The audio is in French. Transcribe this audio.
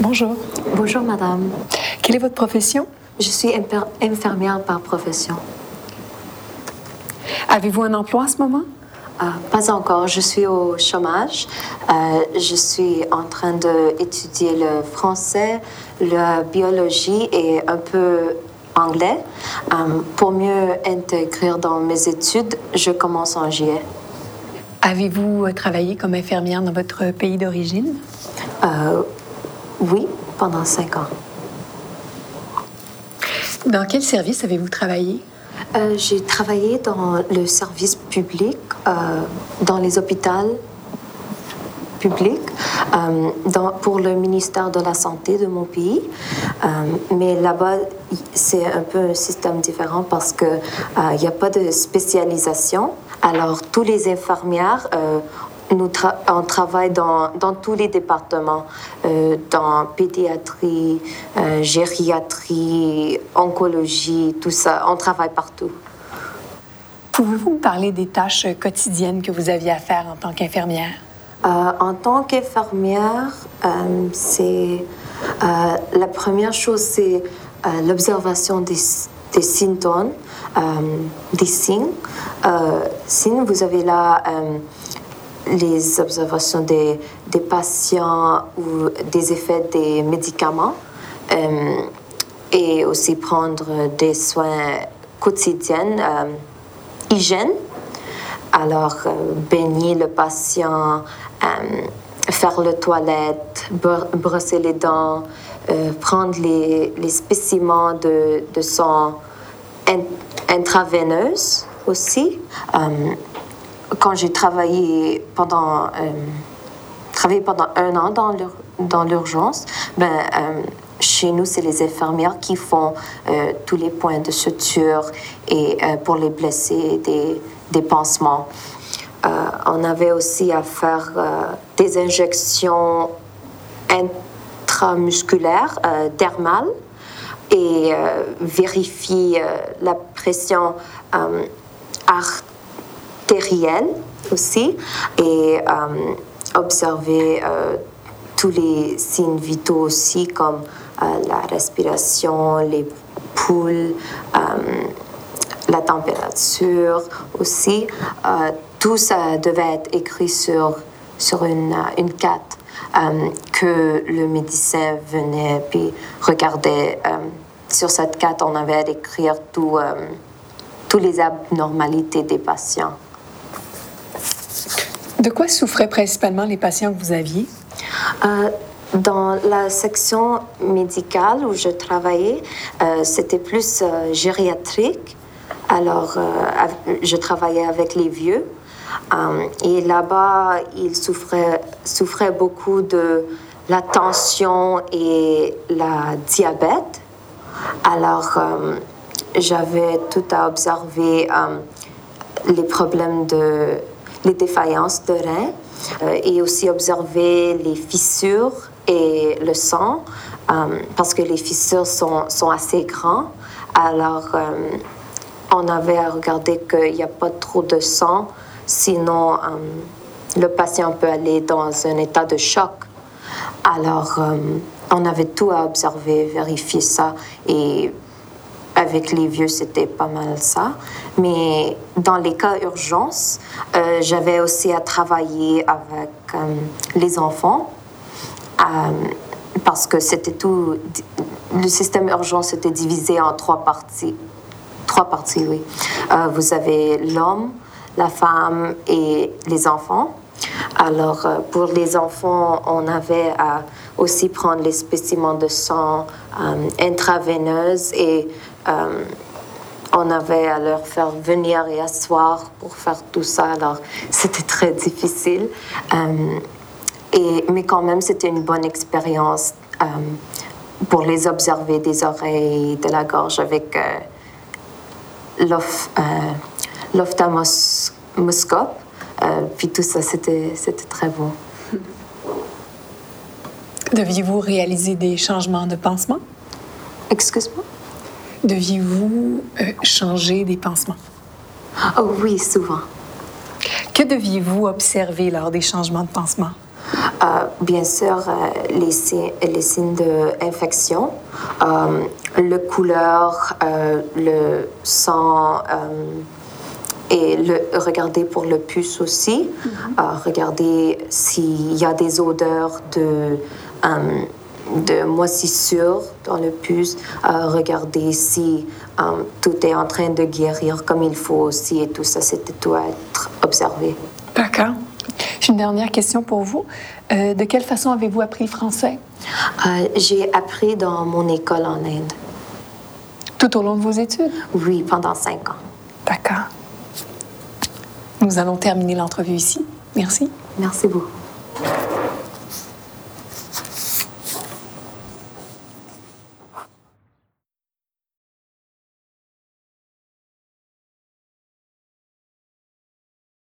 Bonjour. Bonjour, madame. Quelle est votre profession? Je suis infirmière par profession. Avez-vous un emploi en ce moment? Euh, pas encore. Je suis au chômage. Euh, je suis en train d'étudier le français, la biologie et un peu anglais. Euh, pour mieux intégrer dans mes études, je commence en juillet. Avez-vous travaillé comme infirmière dans votre pays d'origine? Oui, pendant cinq ans. Dans quel service avez-vous travaillé? Euh, j'ai travaillé dans le service public, euh, dans les hôpitaux publics, euh, dans, pour le ministère de la Santé de mon pays. mais là-bas, c'est un peu un système différent parce qu'il n'y a pas de spécialisation. Alors, tous les infirmières nous on travaille dans, dans, tous les départements, euh, dans pédiatrie, euh, gériatrie, oncologie, tout ça. On travaille partout. Pouvez-vous me parler des tâches quotidiennes que vous aviez à faire en tant qu'infirmière? Euh, en tant qu'infirmière, c'est la première chose, c'est l'observation des, des symptômes, des signes. signes, vous avez là les observations des, des, patients ou des effets des médicaments euh, et aussi prendre des soins quotidiens, euh, hygiène. Alors, euh, baigner le patient, faire le toilette, brosser les dents, prendre les, les spécimens de, de son intraveineuse aussi quand j'ai travaillé pendant, euh, travaillé pendant un an dans l'urgence, ben, euh, chez nous, c'est les infirmières qui font euh, tous les points de suture et pour les blessés, des, des pansements. on avait aussi à faire des injections intramusculaires, dermales, et vérifier la pression artérielle aussi et euh, observer euh, tous les signes vitaux aussi comme euh, la respiration, les poules, la température aussi. tout ça devait être écrit sur, sur une, une carte que le médecin venait puis regardait. sur cette carte, on avait à écrire tout, toutes les abnormalités des patients. De quoi souffraient principalement les patients que vous aviez? Euh, dans la section médicale où je travaillais, euh, c'était plus euh, gériatrique. Alors, je travaillais avec les vieux. et là-bas, ils souffraient, souffraient beaucoup de la tension et la diabète. Alors, j'avais tout à observer les problèmes de les défaillances de rein euh, et aussi observer les fissures et le sang euh, parce que les fissures sont, sont assez grandes. Alors, euh, on avait à regarder qu'il n'y a pas trop de sang, sinon le patient peut aller dans un état de choc. Alors, on avait tout à observer, vérifier ça et avec les vieux, c'était pas mal ça. Mais dans les cas urgence, euh, j'avais aussi à travailler avec euh, les enfants euh, parce que c'était tout. Le système urgence était divisé en trois parties. Trois parties, oui. vous avez l'homme, la femme et les enfants. Alors, pour les enfants, on avait à aussi prendre les spécimens de sang intraveineuses et euh, on avait à leur faire venir et asseoir pour faire tout ça. Alors, c'était très difficile. Euh, et, mais quand même, c'était une bonne expérience euh, pour les observer des oreilles, de la gorge avec l'ophtalmoscope. puis tout ça, c'était très beau. Deviez-vous réaliser des changements de pansement? Excuse-moi? Deviez-vous euh, changer des pansements? Oh oui, souvent. Que deviez-vous observer lors des changements de pansement? Euh, bien sûr, euh, les, si- les signes d'infection, euh, le couleur, le sang, et le, regarder pour le puce aussi. Euh, regarder s'il y a des odeurs de, de moisissure dans le puce. Euh, regarder si euh, tout est en train de guérir comme il faut aussi et tout ça, c'était tout à être observé. D'accord. J'ai une dernière question pour vous. Euh, de quelle façon avez-vous appris le français? Euh, J'ai appris dans mon école en Inde. tout au long de vos études? Oui, pendant cinq ans. D'accord. Nous allons terminer l'entrevue ici. Merci. Merci beaucoup.